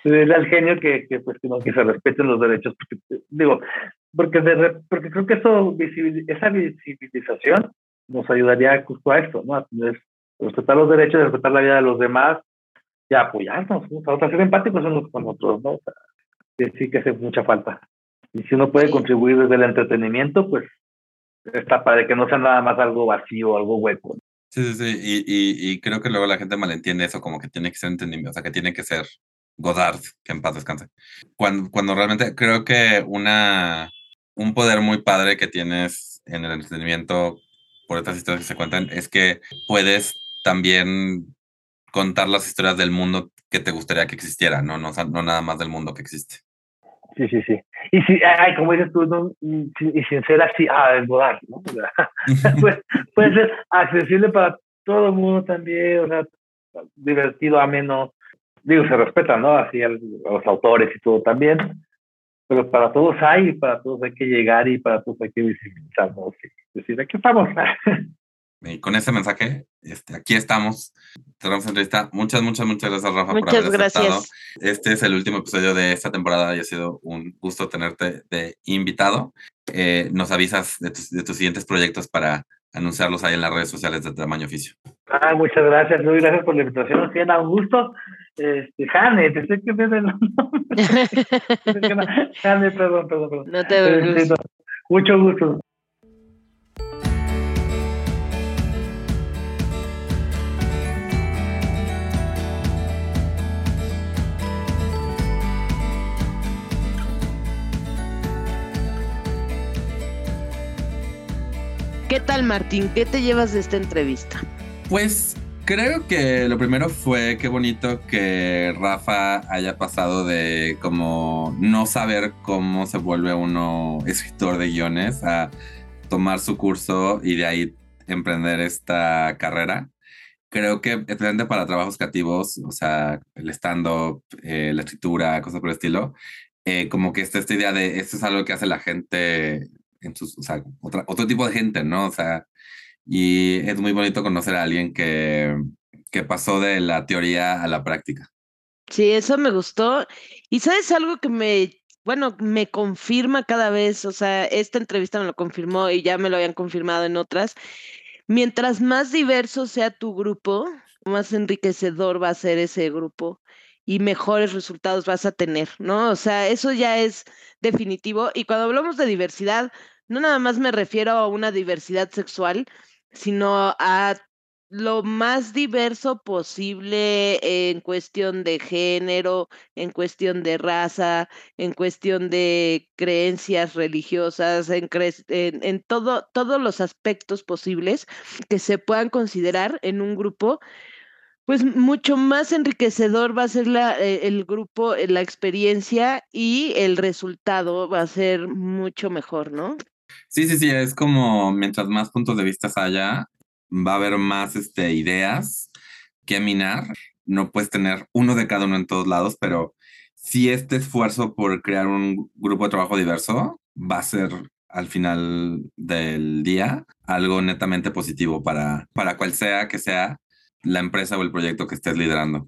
Es al genio que, que, pues, que, se respeten los derechos, porque, digo, porque, de, porque creo que eso, esa visibilización nos ayudaría justo a esto, ¿no? A respetar los derechos, respetar la vida de los demás, y apoyarnos, ¿no? ser empáticos unos con otros, ¿no? O sea, que sí que hace mucha falta. Y si uno puede contribuir desde el entretenimiento, pues está para que no sea nada más algo vacío, algo hueco. Sí, sí, sí. Y, y, y, creo que luego la gente malentiende eso como que tiene que ser entendimiento, o sea, que tiene que ser Godard, que en paz descanse. Cuando, cuando realmente creo que una, un poder muy padre que tienes en el entretenimiento por estas historias que se cuentan es que puedes también contar las historias del mundo que te gustaría que existiera, no, no, no nada más del mundo que existe. Sí, sí, sí. Y si, ay, como dices tú, no, y, sin ser así, ah, desbordar, ¿no? pues, puede ser accesible para todo el mundo también, o sea, divertido, ameno. Digo, se respeta, ¿no? Así a los autores y todo también, pero para todos hay, para todos hay que llegar y para todos hay que visibilizarnos y decir, aquí estamos. Y con ese mensaje, este, aquí estamos. Cerramos entrevista. Muchas, muchas, muchas gracias, Rafa, por haber gracias. Este es el último episodio de esta temporada y ha sido un gusto tenerte de invitado. Eh, nos avisas de tus, de tus siguientes proyectos para anunciarlos ahí en las redes sociales de Tamaño Oficio. Ah, muchas gracias, Luis. Gracias por la invitación. Sí, un gusto. Este, Jane, te estoy cambiando el nombre. Jane, perdón, perdón, perdón. No te este, Mucho gusto. ¿Qué tal, Martín? ¿Qué te llevas de esta entrevista? Pues creo que lo primero fue qué bonito que Rafa haya pasado de como no saber cómo se vuelve uno escritor de guiones a tomar su curso y de ahí emprender esta carrera. Creo que especialmente para trabajos creativos, o sea, el stand-up, eh, la escritura, cosas por el estilo, eh, como que esta, esta idea de esto es algo que hace la gente en sus, o sea, otra, otro tipo de gente, ¿no? O sea, y es muy bonito conocer a alguien que, que pasó de la teoría a la práctica. Sí, eso me gustó. Y sabes algo que me, bueno, me confirma cada vez, o sea, esta entrevista me lo confirmó y ya me lo habían confirmado en otras. Mientras más diverso sea tu grupo, más enriquecedor va a ser ese grupo y mejores resultados vas a tener, ¿no? O sea, eso ya es definitivo. Y cuando hablamos de diversidad, no nada más me refiero a una diversidad sexual, sino a lo más diverso posible en cuestión de género, en cuestión de raza, en cuestión de creencias religiosas, en, en, todo, todos los aspectos posibles que se puedan considerar en un grupo, pues mucho más enriquecedor va a ser la, eh, el grupo, la experiencia y el resultado va a ser mucho mejor, ¿no? Sí, sí, sí, es como mientras más puntos de vista haya, va a haber más este, ideas que minar. No puedes tener uno de cada uno en todos lados, pero si este esfuerzo por crear un grupo de trabajo diverso va a ser al final del día algo netamente positivo para, para cual sea que sea la empresa o el proyecto que estés liderando.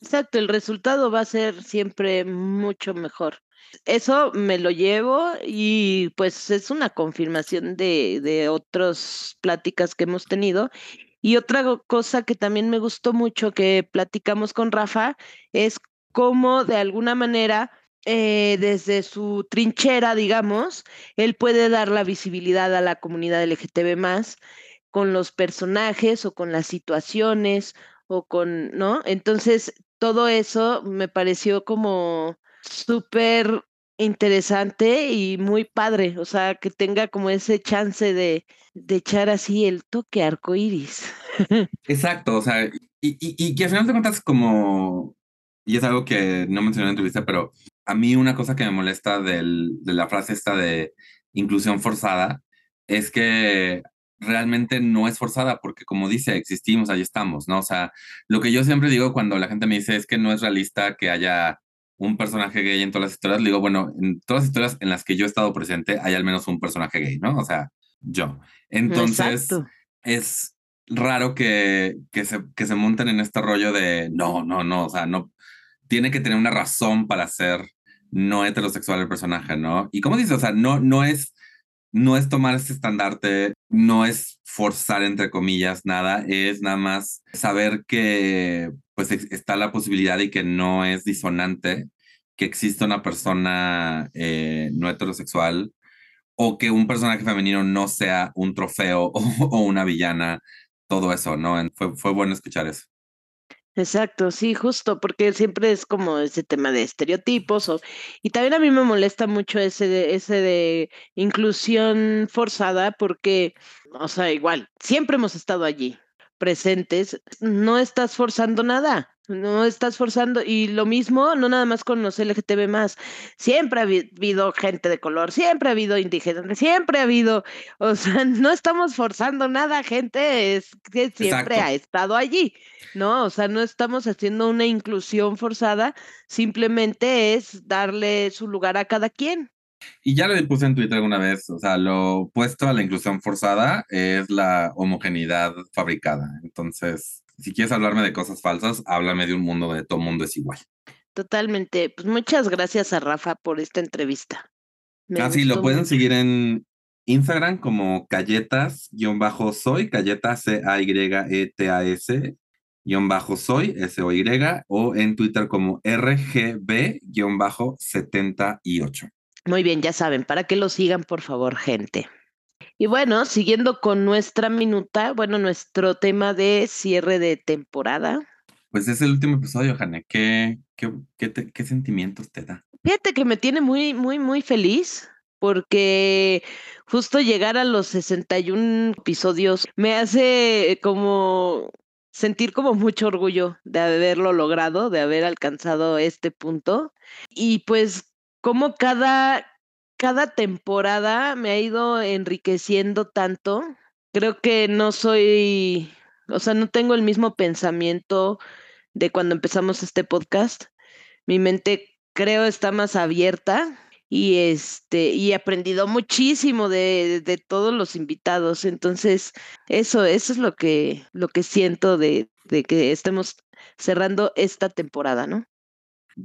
Exacto, el resultado va a ser siempre mucho mejor. Eso me lo llevo y pues es una confirmación de, de otras pláticas que hemos tenido. Y otra cosa que también me gustó mucho que platicamos con Rafa es cómo de alguna manera eh, desde su trinchera, digamos, él puede dar la visibilidad a la comunidad LGTB más con los personajes o con las situaciones o con, ¿no? Entonces, todo eso me pareció como súper interesante y muy padre, o sea, que tenga como ese chance de, de echar así el toque arcoíris. Exacto, o sea, y, y, y, que al final de cuentas como, y es algo que no mencioné en la entrevista, pero a mí una cosa que me molesta del, de la frase esta de inclusión forzada es que realmente no es forzada porque como dice, existimos, ahí estamos, ¿no? O sea, lo que yo siempre digo cuando la gente me dice es que no es realista que haya un personaje gay en todas las historias, le digo, bueno, en todas las historias en las que yo he estado presente hay al menos un personaje gay, ¿no? O sea, yo. Entonces, es raro que, que, se, que se monten en este rollo de, no, no, no, o sea, no, tiene que tener una razón para ser no heterosexual el personaje, ¿no? Y como dices, o sea, no, no es no es tomar ese estandarte, no es forzar entre comillas nada, es nada más saber que pues está la posibilidad y que no es disonante que exista una persona eh, no heterosexual o que un personaje femenino no sea un trofeo o, una villana, todo eso, ¿no? Fue, fue bueno escuchar eso. Exacto, sí, justo, porque siempre es como ese tema de estereotipos o, y también a mí me molesta mucho ese de, ese de inclusión forzada porque, o sea, igual, siempre hemos estado allí presentes, no estás forzando nada. No estás forzando, y lo mismo, no nada más con los LGTB más, siempre ha habido gente de color, siempre ha habido indígenas, siempre ha habido, o sea, no estamos forzando nada, gente es que siempre ha estado allí, ¿no? O sea, no estamos haciendo una inclusión forzada, simplemente es darle su lugar a cada quien. Y ya lo puse en Twitter alguna vez, o sea, lo opuesto a la inclusión forzada es la homogeneidad fabricada. Entonces, si quieres hablarme de cosas falsas, háblame de un mundo donde todo mundo es igual. Totalmente. Pues muchas gracias a Rafa por esta entrevista. Ah, sí, lo pueden seguir en Instagram como galletas-soy, galletas C-A-Y-E-T-A-S, bajo soy, S-O-Y, o en Twitter como RGB-78. Muy bien, ya saben, para que lo sigan, por favor, gente. Y bueno, siguiendo con nuestra minuta, bueno, nuestro tema de cierre de temporada. Pues es el último episodio, Jane. ¿Qué, qué, qué, sentimientos te da? Fíjate que me tiene muy, muy, muy feliz porque justo llegar a los 61 episodios me hace como sentir como mucho orgullo de haberlo logrado, de haber alcanzado este punto. Y pues como cada, cada temporada me ha ido enriqueciendo tanto. Creo que no soy, o sea, no tengo el mismo pensamiento de cuando empezamos este podcast. Mi mente creo está más abierta y este y he aprendido muchísimo de, de, todos los invitados entonces eso eso es lo que lo que siento de, de, que estemos cerrando esta temporada no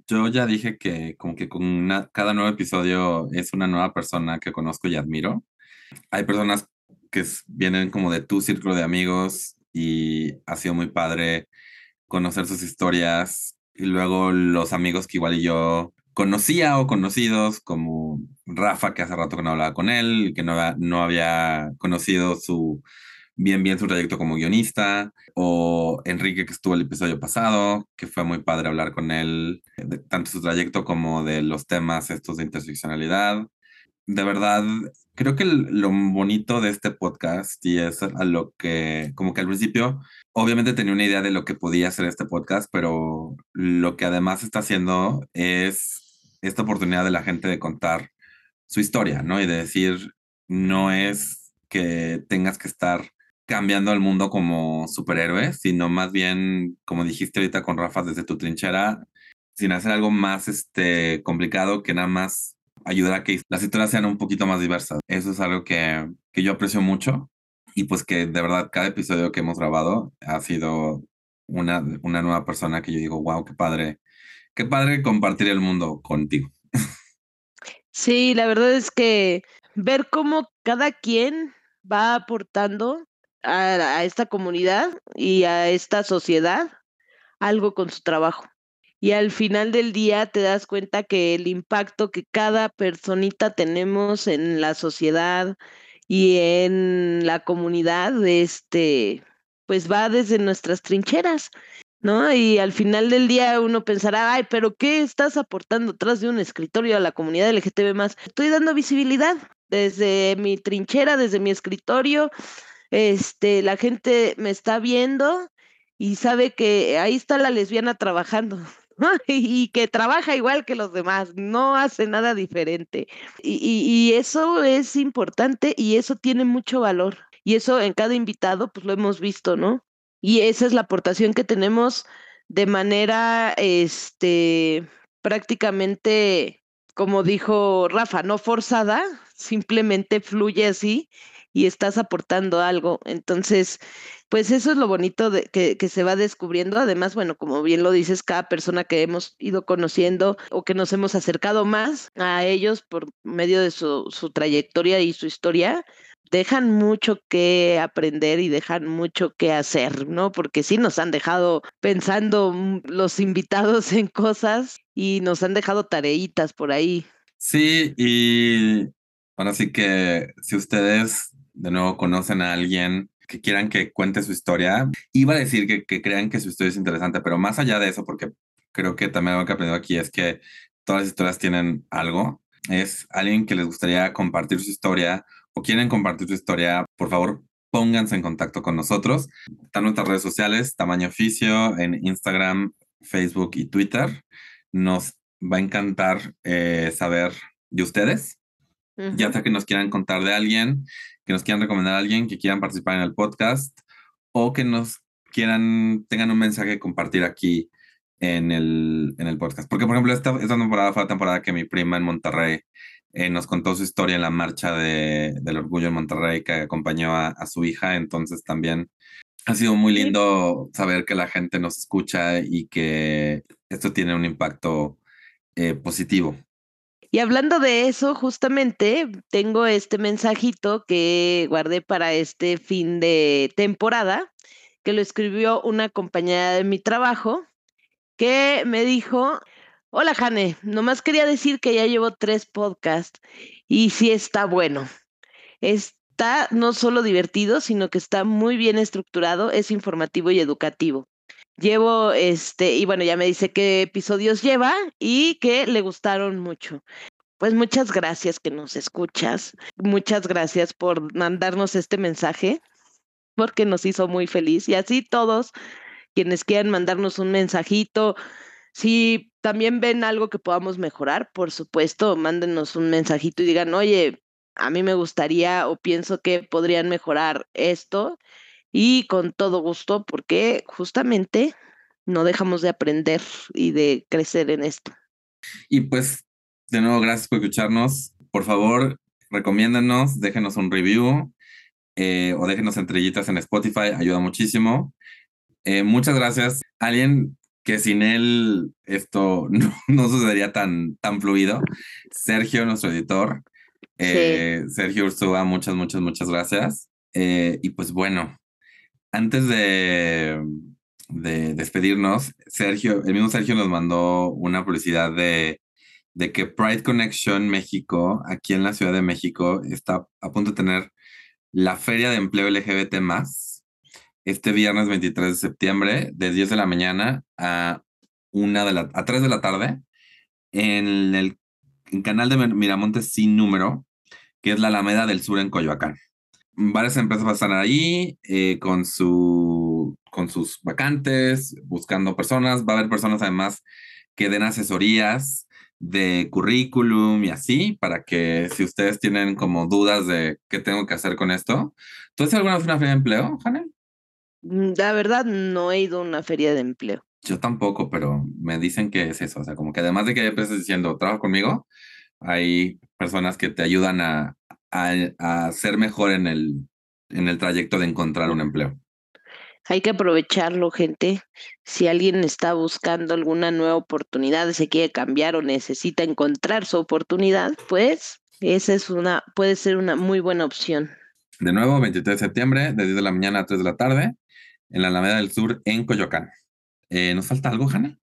yo ya dije que como que con cada nuevo episodio es una nueva persona que conozco y admiro. Hay personas que vienen como de tu círculo de amigos y ha sido muy padre conocer sus historias y luego los amigos que igual yo conocía o conocidos como Rafa, que hace rato que no hablaba con él, que no, no había conocido su bien bien su trayecto como guionista, o Enrique que estuvo el episodio pasado, que fue muy padre hablar con él, de, tanto su trayecto como de los temas estos de interseccionalidad. De verdad, creo que lo bonito de este podcast y es a lo que, como que al principio, obviamente tenía una idea de lo que podía ser este podcast, pero lo que además está haciendo es esta oportunidad de la gente de contar su historia, ¿no? Y de decir, no es que tengas que estar cambiando el mundo como superhéroe, sino más bien, como dijiste ahorita con Rafa, desde tu trinchera, sin hacer algo más este, complicado que nada más ayudar a que las historias sean un poquito más diversas. Eso es algo que, que yo aprecio mucho y pues que de verdad cada episodio que hemos grabado ha sido una, una nueva persona que yo digo, wow, qué padre qué padre compartir el mundo contigo. Sí, la verdad es que ver cómo cada quien va aportando a, esta comunidad y a esta sociedad algo con su trabajo. Y al final del día te das cuenta que el impacto que cada personita tenemos en la sociedad y en la comunidad, este, pues va desde nuestras trincheras. ¿no? Y al final del día uno pensará, ay, pero ¿qué estás aportando atrás de un escritorio a la comunidad LGTB más? Estoy dando visibilidad desde mi trinchera, desde mi escritorio. Este, la gente me está viendo y sabe que ahí está la lesbiana trabajando. y que trabaja igual que los demás, no hace nada diferente. Y, y, eso es importante y eso tiene mucho valor. Y eso en cada invitado, pues lo hemos visto, ¿no? Y esa es la aportación que tenemos de manera, este, prácticamente, como dijo Rafa, no forzada, simplemente fluye así y estás aportando algo. Entonces, pues eso es lo bonito que, que, se va descubriendo. Además, bueno, como bien lo dices, cada persona que hemos ido conociendo o que nos hemos acercado más a ellos por medio de su, su trayectoria y su historia, dejan mucho que aprender y dejan mucho que hacer, ¿no? Porque sí nos han dejado pensando los invitados en cosas y nos han dejado tareitas por ahí. Sí, y ahora sí que si ustedes de nuevo conocen a alguien que quieran que cuente su historia, iba a decir que, crean que su historia es interesante, pero más allá de eso, porque creo que también lo que he aprendido aquí es que todas las historias tienen algo, es alguien que les gustaría compartir su historia o quieren compartir su historia, por favor, pónganse en contacto con nosotros. Están nuestras redes sociales, Tamaño Oficio, en Instagram, Facebook y Twitter. Nos va a encantar eh, saber de ustedes, ya sea que nos quieran contar de alguien, que nos quieran recomendar a alguien, que quieran participar en el podcast o que nos quieran, tengan un mensaje que compartir aquí en el, en el podcast. Porque, por ejemplo, esta, esta temporada fue la temporada que mi prima en Monterrey eh, nos contó su historia en la marcha de, del orgullo en Monterrey que acompañó a, su hija. Entonces también ha sido muy lindo saber que la gente nos escucha y que esto tiene un impacto eh, positivo. Y hablando de eso, justamente tengo este mensajito que guardé para este fin de temporada, que lo escribió una compañera de mi trabajo, que me dijo, Hola, Jane. Nomás quería decir que ya llevo tres podcasts y sí está bueno. Está no solo divertido, sino que está muy bien estructurado, es informativo y educativo. Llevo este, y bueno, ya me dice qué episodios lleva y que le gustaron mucho. Pues muchas gracias que nos escuchas. Muchas gracias por mandarnos este mensaje, porque nos hizo muy feliz. Y así todos quienes quieran mandarnos un mensajito, si también ven algo que podamos mejorar, por supuesto, mándenos un mensajito y digan, oye, a mí me gustaría o pienso que podrían mejorar esto y con todo gusto, porque justamente no dejamos de aprender y de crecer en esto. Y pues, de nuevo, gracias por escucharnos. Por favor, recomiéndanos, déjenos un review eh, o déjenos estrellitas en Spotify, ayuda muchísimo. Eh, muchas gracias. Alguien que sin él esto no, sucedería tan, tan fluido. Sergio, nuestro editor. Eh, Sergio Ursúa, muchas, muchas, muchas gracias. Y pues bueno, antes de, de, despedirnos, Sergio, el mismo Sergio nos mandó una publicidad de, de que Pride Connection México, aquí en la Ciudad de México, está a punto de tener la feria de empleo LGBT más este viernes 23 de septiembre, de 10 de la mañana a, una de la, a 3 de la tarde, en el canal de Miramontes sin número, que es la Alameda del Sur en Coyoacán. Varias empresas van a estar ahí eh, con, su, con sus vacantes, buscando personas. Va a haber personas además que den asesorías de currículum y así, para que si ustedes tienen como dudas de qué tengo que hacer con esto. ¿Tú has alguna vez una feria de empleo, Janel? Mm, la verdad, no he ido a una feria de empleo. Yo tampoco, pero me dicen que es eso. O sea, como que además de que hay empresas diciendo, trabaja conmigo, hay personas que te ayudan a, a, ser mejor en el, en el trayecto de encontrar un empleo. Hay que aprovecharlo, gente. Si alguien está buscando alguna nueva oportunidad, se quiere cambiar o necesita encontrar su oportunidad, pues esa es una, puede ser una muy buena opción. De nuevo, 23 de septiembre, de 10 de la mañana a 3 de la tarde en la Alameda del Sur, en Coyoacán. Eh, ¿Nos falta algo, Hanna?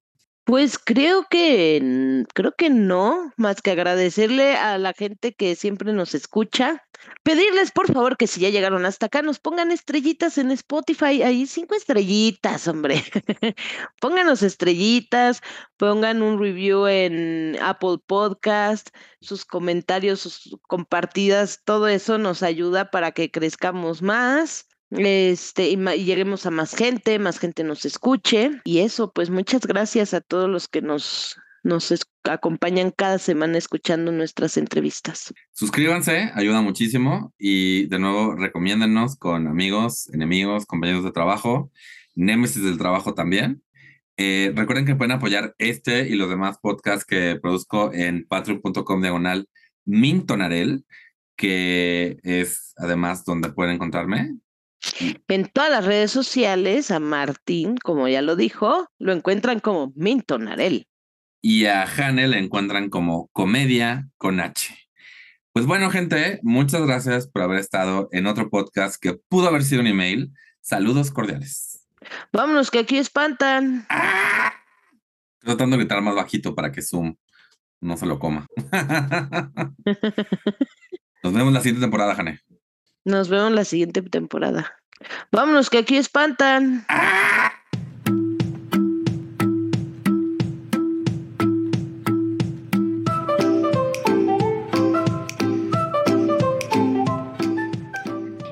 Pues creo que creo que no, más que agradecerle a la gente que siempre nos escucha. Pedirles por favor que si ya llegaron hasta acá nos pongan estrellitas en Spotify, ahí cinco estrellitas, hombre. Pónganos estrellitas, pongan un review en Apple Podcast, sus comentarios, sus compartidas, todo eso nos ayuda para que crezcamos más este, y, lleguemos a más gente, más gente nos escuche. Y eso, pues muchas gracias a todos los que nos, nos acompañan cada semana escuchando nuestras entrevistas. Suscríbanse, ayuda muchísimo. Y de nuevo, recomiéndennos con amigos, enemigos, compañeros de trabajo, némesis del trabajo también. Eh, recuerden que pueden apoyar este y los demás podcasts que produzco en patreon.com diagonal mintonarel, que es además donde pueden encontrarme en todas las redes sociales, a Martín, como ya lo dijo, lo encuentran como Minton Arel. Y a Hane le encuentran como Comedia con H. Pues bueno, gente, muchas gracias por haber estado en otro podcast que pudo haber sido un email. Saludos cordiales. Vámonos, que aquí espantan. ¡Ah! Tratando de gritar más bajito para que Zoom no se lo coma. Nos vemos la siguiente temporada, Jane. Nos vemos la siguiente temporada. Vámonos, que aquí espantan.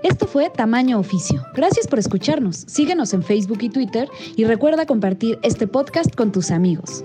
Esto fue Tamaño Oficio. Gracias por escucharnos. Síguenos en Facebook y Twitter y recuerda compartir este podcast con tus amigos.